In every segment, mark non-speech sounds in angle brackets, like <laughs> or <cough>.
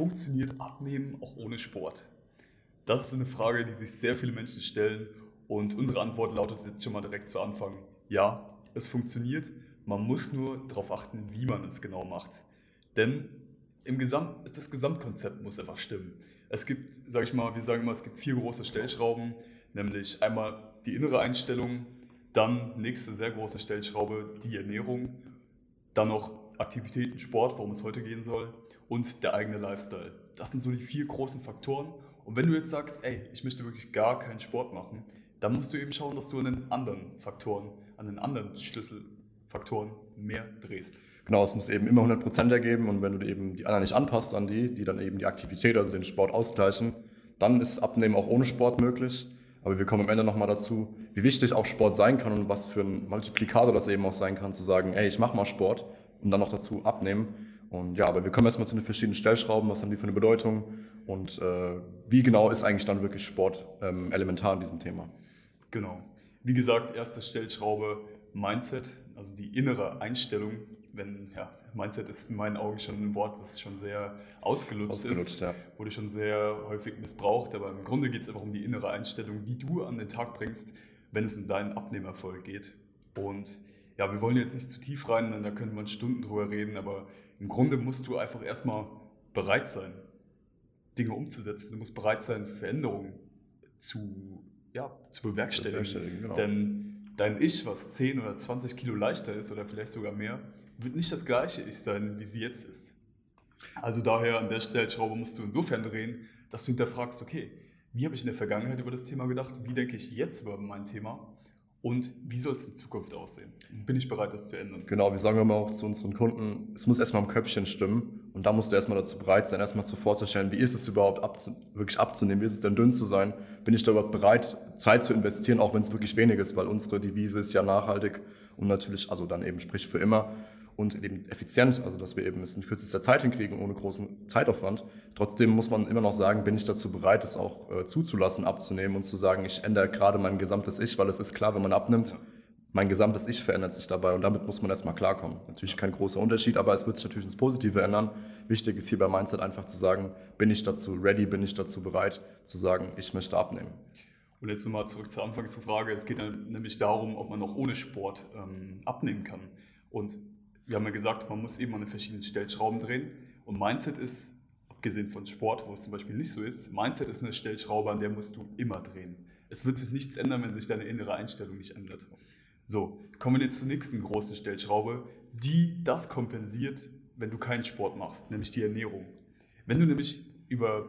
funktioniert Abnehmen auch ohne Sport? Das ist eine Frage, die sich sehr viele Menschen stellen und unsere Antwort lautet jetzt schon mal direkt zu Anfang, ja, es funktioniert, man muss nur darauf achten, wie man es genau macht. Denn im Gesamt, das Gesamtkonzept muss einfach stimmen. Es gibt, sage ich mal, wir sagen immer, es gibt vier große Stellschrauben, nämlich einmal die innere Einstellung, dann nächste sehr große Stellschraube, die Ernährung, dann noch Aktivitäten, Sport, worum es heute gehen soll, und der eigene Lifestyle. Das sind so die vier großen Faktoren. Und wenn du jetzt sagst, ey, ich möchte wirklich gar keinen Sport machen, dann musst du eben schauen, dass du an den anderen Faktoren, an den anderen Schlüsselfaktoren mehr drehst. Genau, es muss eben immer 100% ergeben und wenn du eben die anderen nicht anpasst an die, die dann eben die Aktivität, also den Sport ausgleichen, dann ist Abnehmen auch ohne Sport möglich. Aber wir kommen am Ende nochmal dazu, wie wichtig auch Sport sein kann und was für ein Multiplikator das eben auch sein kann, zu sagen, ey, ich mache mal Sport und dann noch dazu abnehmen. Und ja, aber wir kommen erstmal zu den verschiedenen Stellschrauben, was haben die für eine Bedeutung und äh, wie genau ist eigentlich dann wirklich Sport ähm, elementar in diesem Thema. Genau. Wie gesagt, erste Stellschraube Mindset, also die innere Einstellung. Wenn, ja, Mindset ist in meinen Augen schon ein Wort, das schon sehr ausgelutscht, ausgelutscht ist, ja. wurde schon sehr häufig missbraucht, aber im Grunde geht es einfach um die innere Einstellung, die du an den Tag bringst, wenn es um deinen Abnehmerfolg geht. Und ja, wir wollen jetzt nicht zu tief rein, denn da könnte man Stunden drüber reden, aber im Grunde musst du einfach erstmal bereit sein, Dinge umzusetzen. Du musst bereit sein, Veränderungen zu ja, zu bewerkstelligen. Bewerkstelligen genau. Denn dein Ich, was 10 oder 20 Kilo leichter ist oder vielleicht sogar mehr, wird nicht das gleiche Ich sein, wie sie jetzt ist. Also daher an der Stellschraube musst du insofern drehen, dass du hinterfragst, okay, wie habe ich in der Vergangenheit über das Thema gedacht, wie denke ich jetzt über mein Thema und wie soll es in Zukunft aussehen? Bin ich bereit, das zu ändern? Genau, wir sagen immer auch zu unseren Kunden, es muss erstmal im Köpfchen stimmen und da musst du erstmal dazu bereit sein, erstmal zu vorzustellen, wie ist es überhaupt abzu wirklich abzunehmen, wie ist es denn dünn zu sein? Bin ich da überhaupt bereit, Zeit zu investieren, auch wenn es wirklich wenig ist, weil unsere Devise ist ja nachhaltig und natürlich, also dann eben sprich für immer und eben effizient, also dass wir eben es in kürzester Zeit hinkriegen, ohne großen Zeitaufwand. Trotzdem muss man immer noch sagen, bin ich dazu bereit, es auch äh, zuzulassen, abzunehmen und zu sagen, ich ändere gerade mein gesamtes Ich, weil es ist klar, wenn man abnimmt, mein gesamtes Ich verändert sich dabei und damit muss man erstmal klarkommen. Natürlich kein großer Unterschied, aber es wird sich natürlich ins Positive ändern. Wichtig ist hier bei Mindset einfach zu sagen, bin ich dazu ready, bin ich dazu bereit, zu sagen, ich möchte abnehmen. Und jetzt nochmal zurück zur Anfangsfrage. Es geht nämlich darum, ob man auch ohne Sport ähm, abnehmen kann. Und wir haben ja gesagt, man muss eben an den verschiedenen Stellschrauben drehen. Und Mindset ist, abgesehen von Sport, wo es zum Beispiel nicht so ist, Mindset ist eine Stellschraube, an der musst du immer drehen. Es wird sich nichts ändern, wenn sich deine innere Einstellung nicht ändert. So, kommen wir jetzt zur nächsten großen Stellschraube, die das kompensiert, wenn du keinen Sport machst, nämlich die Ernährung. Wenn du nämlich über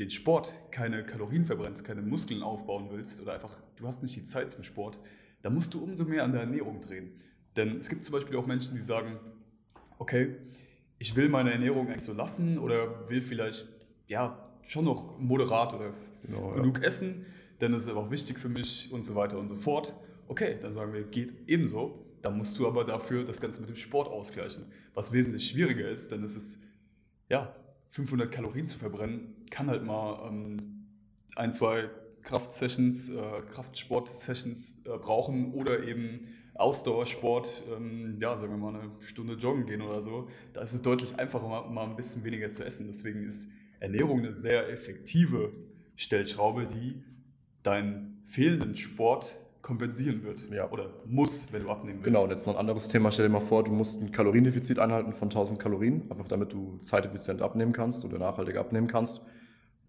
den Sport keine Kalorien verbrennst, keine Muskeln aufbauen willst oder einfach du hast nicht die Zeit zum Sport, dann musst du umso mehr an der Ernährung drehen. Denn es gibt zum Beispiel auch Menschen, die sagen, okay, ich will meine Ernährung eigentlich so lassen oder will vielleicht ja schon noch moderat oder genau, genug ja. essen, denn es ist einfach wichtig für mich und so weiter und so fort. Okay, dann sagen wir, geht ebenso. Dann musst du aber dafür das Ganze mit dem Sport ausgleichen, was wesentlich schwieriger ist, denn es ist, ja, 500 Kalorien zu verbrennen, kann halt mal ähm, ein, zwei Kraftsessions, äh, Kraftsport-Sessions äh, brauchen oder eben Ausdauersport, ähm, ja, sagen wir mal eine Stunde joggen gehen oder so, da ist es deutlich einfacher, mal, mal ein bisschen weniger zu essen. Deswegen ist Ernährung eine sehr effektive Stellschraube, die deinen fehlenden Sport kompensieren wird ja. oder muss, wenn du abnehmen willst. Genau, und jetzt noch ein anderes Thema. Stell dir mal vor, du musst ein Kaloriendefizit einhalten von 1000 Kalorien, einfach damit du zeiteffizient abnehmen kannst oder nachhaltig abnehmen kannst.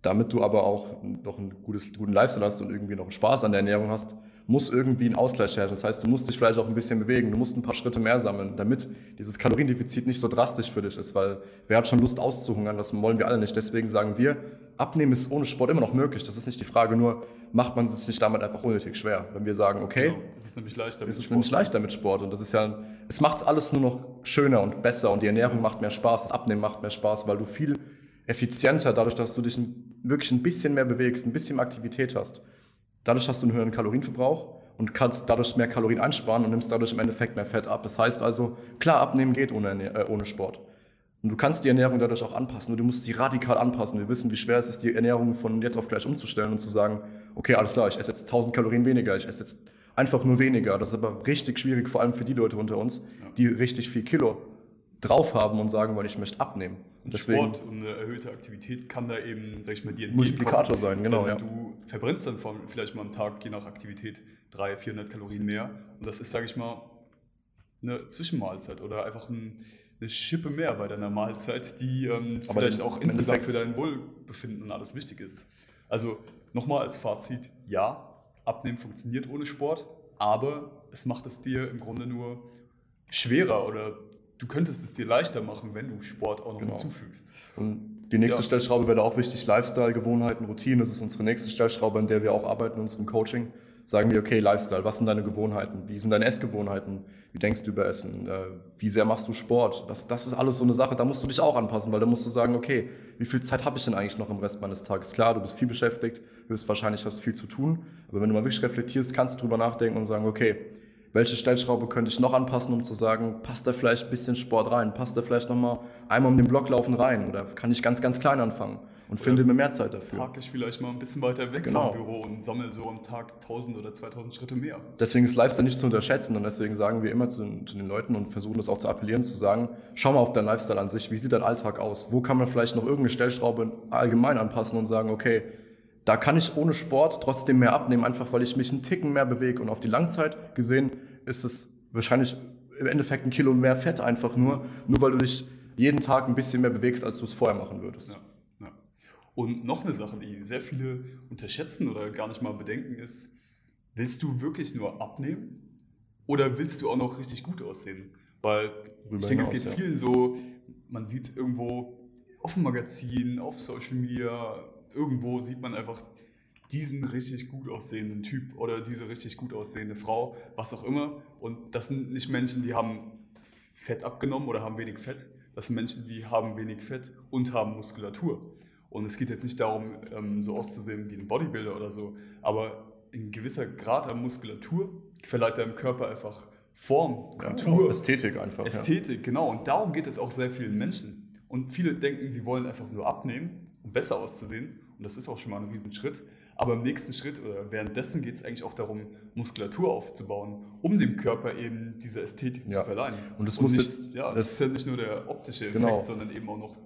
Damit du aber auch noch einen gutes, guten Lifestyle hast und irgendwie noch Spaß an der Ernährung hast, muss irgendwie ein Ausgleich her. Das heißt, du musst dich vielleicht auch ein bisschen bewegen, du musst ein paar Schritte mehr sammeln, damit dieses Kaloriendefizit nicht so drastisch für dich ist, weil wer hat schon Lust auszuhungern, das wollen wir alle nicht. Deswegen sagen wir, abnehmen ist ohne Sport immer noch möglich. Das ist nicht die Frage, nur macht man es sich nicht damit einfach unnötig schwer. Wenn wir sagen, okay, genau. es ist nämlich leichter mit es ist Sport. nämlich leichter mit Sport und das ist ja, es macht es alles nur noch schöner und besser und die Ernährung macht mehr Spaß, das Abnehmen macht mehr Spaß, weil du viel effizienter, dadurch, dass du dich wirklich ein bisschen mehr bewegst, ein bisschen mehr Aktivität hast, Dadurch hast du einen höheren Kalorienverbrauch und kannst dadurch mehr Kalorien einsparen und nimmst dadurch im Endeffekt mehr Fett ab. Das heißt also, klar, abnehmen geht ohne, äh, ohne Sport. Und du kannst die Ernährung dadurch auch anpassen und du musst sie radikal anpassen. Wir wissen, wie schwer es ist, die Ernährung von jetzt auf gleich umzustellen und zu sagen, okay, alles klar, ich esse jetzt 1000 Kalorien weniger, ich esse jetzt einfach nur weniger. Das ist aber richtig schwierig, vor allem für die Leute unter uns, die richtig viel Kilo drauf haben und sagen wollen, ich möchte abnehmen. Und deswegen, Sport und eine erhöhte Aktivität kann da eben, sag ich mal, dir Multiplikator sein, genau. Ja. Du verbrennst dann vielleicht mal am Tag, je nach Aktivität, 300, 400 Kalorien mehr. Und das ist, sage ich mal, eine Zwischenmahlzeit oder einfach ein, eine Schippe mehr bei deiner Mahlzeit, die ähm, vielleicht auch insgesamt für dein Wohlbefinden und alles wichtig ist. Also nochmal als Fazit, ja, Abnehmen funktioniert ohne Sport, aber es macht es dir im Grunde nur schwerer oder du könntest es dir leichter machen, wenn du Sport auch noch genau. hinzufügst. Und die nächste ja. Stellschraube wäre auch wichtig, Lifestyle, Gewohnheiten, Routinen. Das ist unsere nächste Stellschraube, an der wir auch arbeiten in unserem Coaching. Sagen wir, okay, Lifestyle, was sind deine Gewohnheiten? Wie sind deine Essgewohnheiten? Wie denkst du über Essen? Äh, wie sehr machst du Sport? Das, das ist alles so eine Sache, da musst du dich auch anpassen, weil da musst du sagen, okay, wie viel Zeit habe ich denn eigentlich noch im Rest meines Tages? Klar, du bist viel beschäftigt, höchstwahrscheinlich hast viel zu tun, aber wenn du mal wirklich reflektierst, kannst du drüber nachdenken und sagen, okay, welche Stellschraube könnte ich noch anpassen, um zu sagen, passt da vielleicht ein bisschen Sport rein, passt da vielleicht nochmal einmal um den Block laufen rein oder kann ich ganz, ganz klein anfangen und oder finde mir mehr Zeit dafür. Parke ich vielleicht mal ein bisschen weiter weg genau. vom Büro und sammle so am Tag 1000 oder 2000 Schritte mehr. Deswegen ist Lifestyle nicht zu unterschätzen und deswegen sagen wir immer zu, zu den Leuten und versuchen das auch zu appellieren, zu sagen, schau mal auf deinen Lifestyle an sich, wie sieht dein Alltag aus, wo kann man vielleicht noch irgendeine Stellschraube allgemein anpassen und sagen, okay, da kann ich ohne Sport trotzdem mehr abnehmen, einfach weil ich mich einen Ticken mehr bewege und auf die Langzeit gesehen ist es wahrscheinlich im Endeffekt ein Kilo mehr Fett einfach nur, nur weil du dich jeden Tag ein bisschen mehr bewegst, als du es vorher machen würdest. Ja, ja. Und noch eine Sache, die sehr viele unterschätzen oder gar nicht mal bedenken, ist, willst du wirklich nur abnehmen oder willst du auch noch richtig gut aussehen? Weil Rüber ich denke, hinaus, es geht ja. vielen so, man sieht irgendwo auf dem Magazin, auf Social Media, irgendwo sieht man einfach diesen richtig gut aussehenden Typ oder diese richtig gut aussehende Frau, was auch immer. Und das sind nicht Menschen, die haben Fett abgenommen oder haben wenig Fett. Das sind Menschen, die haben wenig Fett und haben Muskulatur. Und es geht jetzt nicht darum, ähm, so auszusehen wie ein Bodybuilder oder so, aber ein gewisser Grad an Muskulatur verleiht deinem Körper einfach Form, Kultur. Ja, Ästhetik einfach. Ästhetik, ja. genau. Und darum geht es auch sehr vielen Menschen. Und viele denken, sie wollen einfach nur abnehmen, um besser auszusehen. Und das ist auch schon mal ein Riesenschritt. Aber im nächsten Schritt oder währenddessen geht es eigentlich auch darum, Muskulatur aufzubauen, um dem Körper eben diese Ästhetik ja. zu verleihen. Und das muss nicht, jetzt, ja, das ist ja nicht nur der optische Effekt, genau. sondern eben auch noch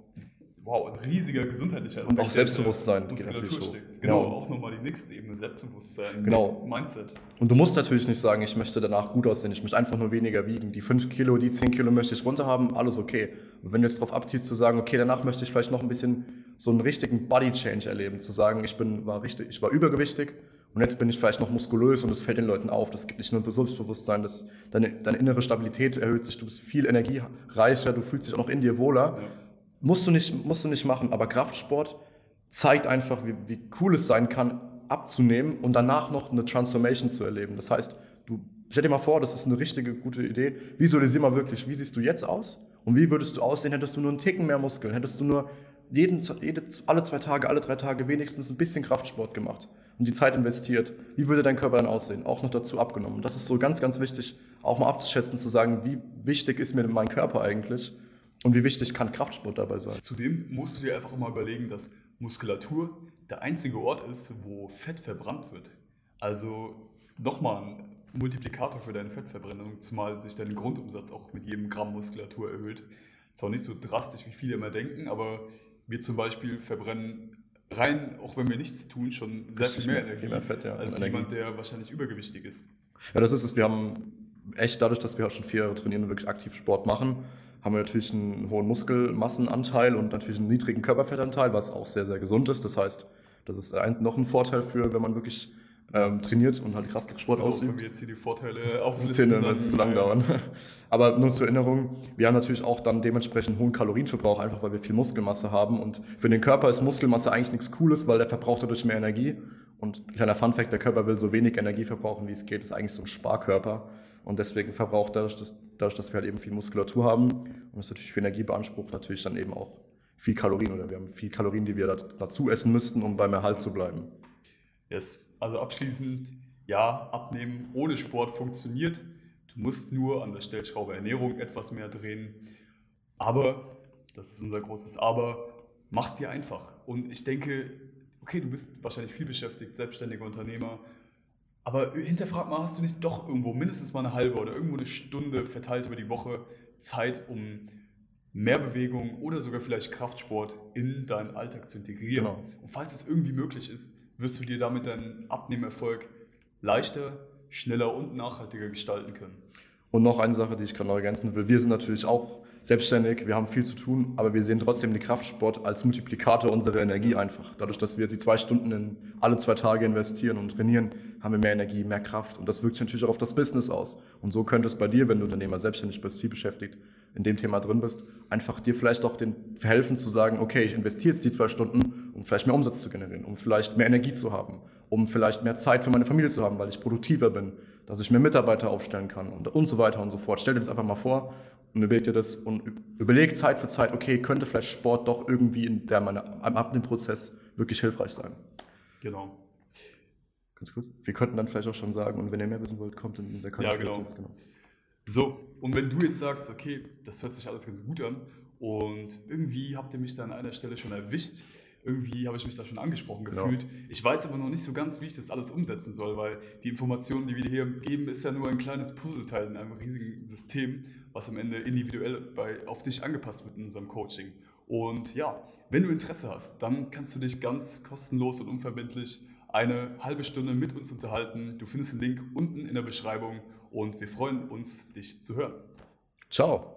wow, ein riesiger gesundheitlicher Aspekt. Und auch Selbstbewusstsein geht natürlich steckt. Genau, genau, auch nochmal die nächste Ebene, Selbstbewusstsein, genau. Mindset. Und du musst natürlich nicht sagen, ich möchte danach gut aussehen, ich möchte einfach nur weniger wiegen. Die 5 Kilo, die 10 Kilo möchte ich runter haben, alles okay. Und wenn du jetzt darauf abziehst zu sagen, okay, danach möchte ich vielleicht noch ein bisschen so einen richtigen Body Change erleben, zu sagen, ich bin, war richtig, ich war übergewichtig und jetzt bin ich vielleicht noch muskulös und es fällt den Leuten auf. Das gibt nicht nur ein Selbstbewusstsein, das, deine, deine innere Stabilität erhöht sich, du bist viel energiereicher, du fühlst dich auch noch in dir wohler. Ja Musst du nicht, musst du nicht machen, aber Kraftsport zeigt einfach, wie, wie cool es sein kann, abzunehmen und danach noch eine Transformation zu erleben. Das heißt, du, stell dir mal vor, das ist eine richtige, gute Idee. Visualisier mal wirklich, wie siehst du jetzt aus? Und wie würdest du aussehen, hättest du nur einen Ticken mehr Muskeln? Hättest du nur jeden, jede, alle zwei Tage, alle drei Tage wenigstens ein bisschen Kraftsport gemacht und die Zeit investiert? Wie würde dein Körper dann aussehen? Auch noch dazu abgenommen. Das ist so ganz, ganz wichtig, auch mal abzuschätzen, zu sagen, wie wichtig ist mir mein Körper eigentlich? Und wie wichtig kann Kraftsport dabei sein? Zudem musst du dir einfach mal überlegen, dass Muskulatur der einzige Ort ist, wo Fett verbrannt wird. Also nochmal ein Multiplikator für deine Fettverbrennung, zumal sich dein Grundumsatz auch mit jedem Gramm Muskulatur erhöht. Zwar nicht so drastisch, wie viele immer denken, aber wir zum Beispiel verbrennen rein, auch wenn wir nichts tun, schon sehr viel mehr Energie mehr Fett, ja, als Energie. jemand, der wahrscheinlich übergewichtig ist. Ja, das ist es. Wir haben echt dadurch, dass wir auch schon vier Jahre trainieren und wirklich aktiv Sport machen, haben wir natürlich einen hohen Muskelmassenanteil und natürlich einen niedrigen Körperfettanteil, was auch sehr, sehr gesund ist. Das heißt, das ist ein, noch ein Vorteil für, wenn man wirklich ähm, trainiert und halt Kraftsport ausübt. Wenn wir jetzt hier die Vorteile auflisten, dann wird es zu lang dauern. <laughs> Aber nur zur Erinnerung, wir haben natürlich auch dann dementsprechend hohen Kalorienverbrauch, einfach weil wir viel Muskelmasse haben. Und für den Körper ist Muskelmasse eigentlich nichts Cooles, weil der verbraucht dadurch mehr Energie. Und kleiner Funfact, der Körper will so wenig Energie verbrauchen, wie es geht, ist eigentlich so ein Sparkörper. Und deswegen verbraucht dadurch, dass, dadurch, dass wir halt eben viel Muskulatur haben und es natürlich viel Energie beansprucht, natürlich dann eben auch viel Kalorien oder wir haben viel Kalorien, die wir dazu essen müssten, um beim Erhalt zu bleiben. Yes. Also abschließend, ja, abnehmen ohne Sport funktioniert. Du musst nur an der Stellschraube Ernährung etwas mehr drehen. Aber, das ist unser großes Aber, mach's dir einfach. Und ich denke, okay, du bist wahrscheinlich viel beschäftigt, selbstständiger Unternehmer, aber hinterfrag mal, hast du nicht doch irgendwo mindestens mal eine halbe oder irgendwo eine Stunde verteilt über die Woche Zeit, um mehr Bewegung oder sogar vielleicht Kraftsport in deinen Alltag zu integrieren. Genau. Und falls es irgendwie möglich ist, wirst du dir damit deinen Abnehmerfolg leichter, schneller und nachhaltiger gestalten können. Und noch eine Sache, die ich gerade noch ergänzen will. Wir sind natürlich auch selbstständig, wir haben viel zu tun, aber wir sehen trotzdem den Kraftsport als Multiplikator unserer Energie einfach. Dadurch, dass wir die zwei Stunden in alle zwei Tage investieren und trainieren, haben wir mehr Energie, mehr Kraft und das wirkt sich natürlich auch auf das Business aus. Und so könnte es bei dir, wenn du Unternehmer selbstständig bist, viel beschäftigt, in dem Thema drin bist, einfach dir vielleicht auch den verhelfen zu sagen, okay, ich investiere jetzt die zwei Stunden, um vielleicht mehr Umsatz zu generieren, um vielleicht mehr Energie zu haben, um vielleicht mehr Zeit für meine Familie zu haben, weil ich produktiver bin, dass ich mehr Mitarbeiter aufstellen kann und, und so weiter und so fort. Stell dir das einfach mal vor und überleg dir das und überleg Zeit für Zeit, okay, könnte vielleicht Sport doch irgendwie in der meine, am Abnehmprozess wirklich hilfreich sein. Genau. Ganz kurz. Wir könnten dann vielleicht auch schon sagen, und wenn ihr mehr wissen wollt, kommt in dieser Konferenz. Ja, genau. genau. So, und wenn du jetzt sagst, okay, das hört sich alles ganz gut an und irgendwie habt ihr mich da an einer Stelle schon erwischt, irgendwie habe ich mich da schon angesprochen genau. gefühlt. Ich weiß aber noch nicht so ganz, wie ich das alles umsetzen soll, weil die Informationen, die wir hier geben, ist ja nur ein kleines Puzzleteil in einem riesigen System, was am Ende individuell bei, auf dich angepasst wird in unserem Coaching. Und ja, wenn du Interesse hast, dann kannst du dich ganz kostenlos und unverbindlich eine halbe Stunde mit uns unterhalten. Du findest den Link unten in der Beschreibung und wir freuen uns, dich zu hören. Ciao.